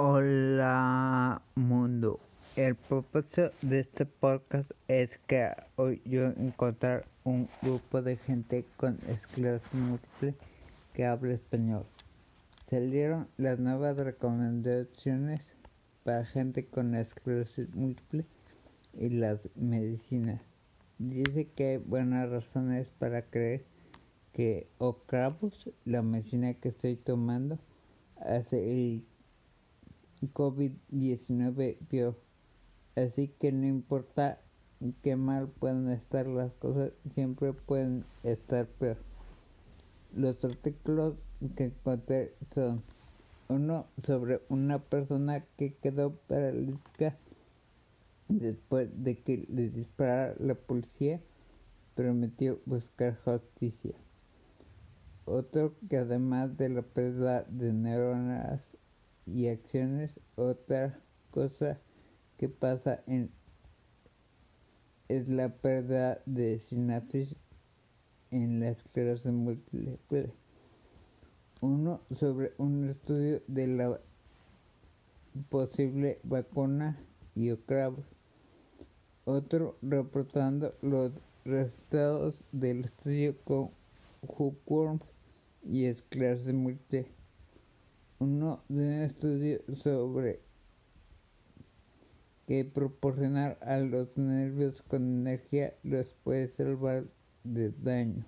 Hola mundo. El propósito de este podcast es que hoy yo encontrar un grupo de gente con esclerosis múltiple que habla español. Salieron las nuevas recomendaciones para gente con esclerosis múltiple y las medicinas. Dice que hay buenas razones para creer que Ocrevus, la medicina que estoy tomando, hace el COVID-19 vio. Así que no importa qué mal puedan estar las cosas, siempre pueden estar peor. Los artículos que encontré son uno sobre una persona que quedó paralítica después de que le disparara la policía, prometió buscar justicia. Otro que además de la pérdida de neuronas y acciones, otra cosa que pasa en es la pérdida de sinapsis en la esclerosis múltiple. Uno sobre un estudio de la posible vacuna y. Otro reportando los resultados del estudio con hookworms y esclerosis múltiple uno de un estudio sobre que proporcionar a los nervios con energía los puede salvar de daño.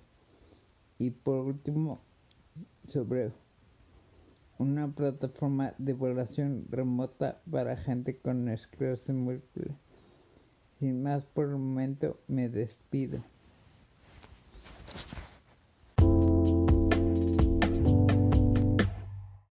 Y por último, sobre una plataforma de evaluación remota para gente con esclerosis múltiple. Sin más por el momento, me despido.